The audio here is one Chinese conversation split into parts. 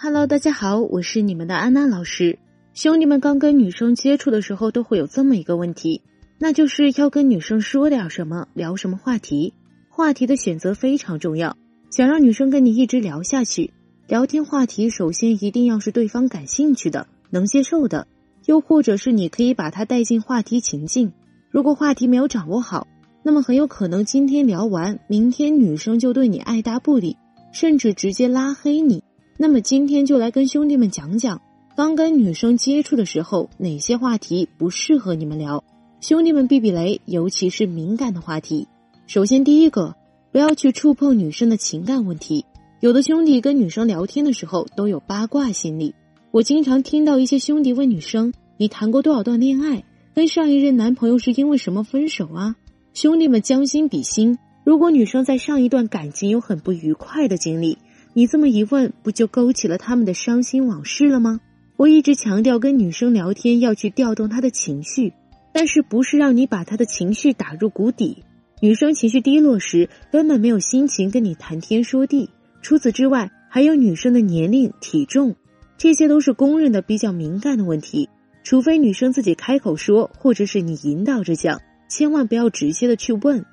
Hello，大家好，我是你们的安娜老师。兄弟们刚跟女生接触的时候，都会有这么一个问题，那就是要跟女生说点什么，聊什么话题。话题的选择非常重要，想让女生跟你一直聊下去，聊天话题首先一定要是对方感兴趣的、能接受的，又或者是你可以把她带进话题情境。如果话题没有掌握好，那么很有可能今天聊完，明天女生就对你爱答不理，甚至直接拉黑你。那么今天就来跟兄弟们讲讲，刚跟女生接触的时候，哪些话题不适合你们聊，兄弟们避避雷，尤其是敏感的话题。首先第一个，不要去触碰女生的情感问题。有的兄弟跟女生聊天的时候都有八卦心理，我经常听到一些兄弟问女生：“你谈过多少段恋爱？跟上一任男朋友是因为什么分手啊？”兄弟们将心比心，如果女生在上一段感情有很不愉快的经历，你这么一问，不就勾起了他们的伤心往事了吗？我一直强调跟女生聊天要去调动她的情绪，但是不是让你把她的情绪打入谷底。女生情绪低落时，根本没有心情跟你谈天说地。除此之外，还有女生的年龄、体重，这些都是公认的比较敏感的问题。除非女生自己开口说，或者是你引导着讲。千万不要直接的去问。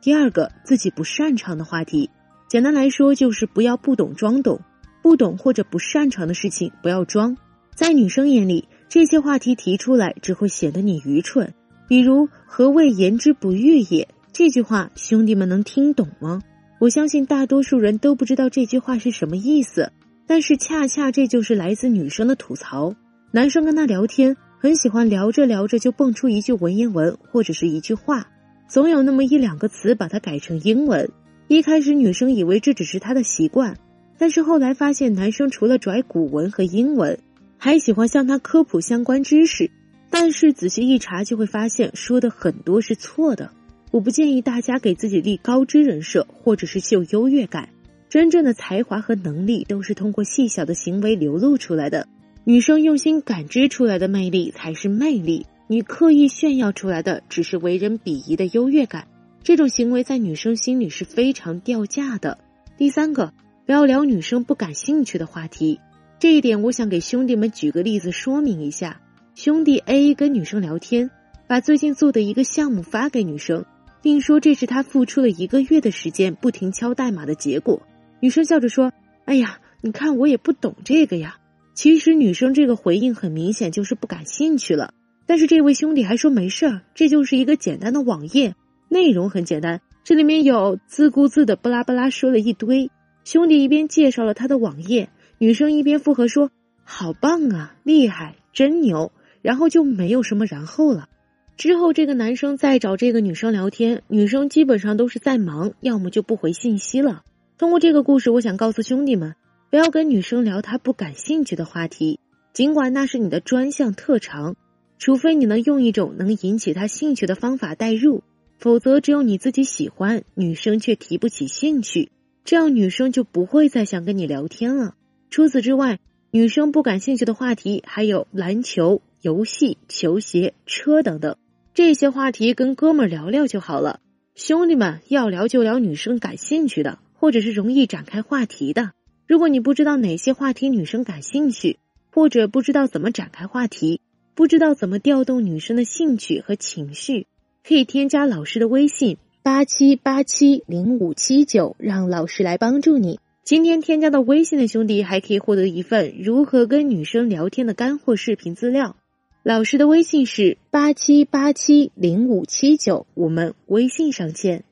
第二个，自己不擅长的话题，简单来说就是不要不懂装懂，不懂或者不擅长的事情不要装。在女生眼里，这些话题提出来只会显得你愚蠢。比如“何谓言之不预也”这句话，兄弟们能听懂吗？我相信大多数人都不知道这句话是什么意思。但是恰恰这就是来自女生的吐槽。男生跟她聊天。很喜欢聊着聊着就蹦出一句文言文或者是一句话，总有那么一两个词把它改成英文。一开始女生以为这只是他的习惯，但是后来发现男生除了拽古文和英文，还喜欢向他科普相关知识。但是仔细一查就会发现说的很多是错的。我不建议大家给自己立高知人设或者是秀优越感，真正的才华和能力都是通过细小的行为流露出来的。女生用心感知出来的魅力才是魅力，你刻意炫耀出来的只是为人鄙夷的优越感。这种行为在女生心里是非常掉价的。第三个，不要聊女生不感兴趣的话题。这一点，我想给兄弟们举个例子说明一下。兄弟 A 跟女生聊天，把最近做的一个项目发给女生，并说这是他付出了一个月的时间不停敲代码的结果。女生笑着说：“哎呀，你看我也不懂这个呀。”其实女生这个回应很明显就是不感兴趣了，但是这位兄弟还说没事儿，这就是一个简单的网页，内容很简单，这里面有自顾自的巴拉巴拉说了一堆。兄弟一边介绍了他的网页，女生一边附和说：“好棒啊，厉害，真牛。”然后就没有什么然后了。之后这个男生再找这个女生聊天，女生基本上都是在忙，要么就不回信息了。通过这个故事，我想告诉兄弟们。不要跟女生聊她不感兴趣的话题，尽管那是你的专项特长，除非你能用一种能引起她兴趣的方法代入，否则只有你自己喜欢，女生却提不起兴趣，这样女生就不会再想跟你聊天了。除此之外，女生不感兴趣的话题还有篮球、游戏、球鞋、车等等，这些话题跟哥们聊聊就好了。兄弟们要聊就聊女生感兴趣的，或者是容易展开话题的。如果你不知道哪些话题女生感兴趣，或者不知道怎么展开话题，不知道怎么调动女生的兴趣和情绪，可以添加老师的微信八七八七零五七九，让老师来帮助你。今天添加到微信的兄弟还可以获得一份如何跟女生聊天的干货视频资料。老师的微信是八七八七零五七九，我们微信上见。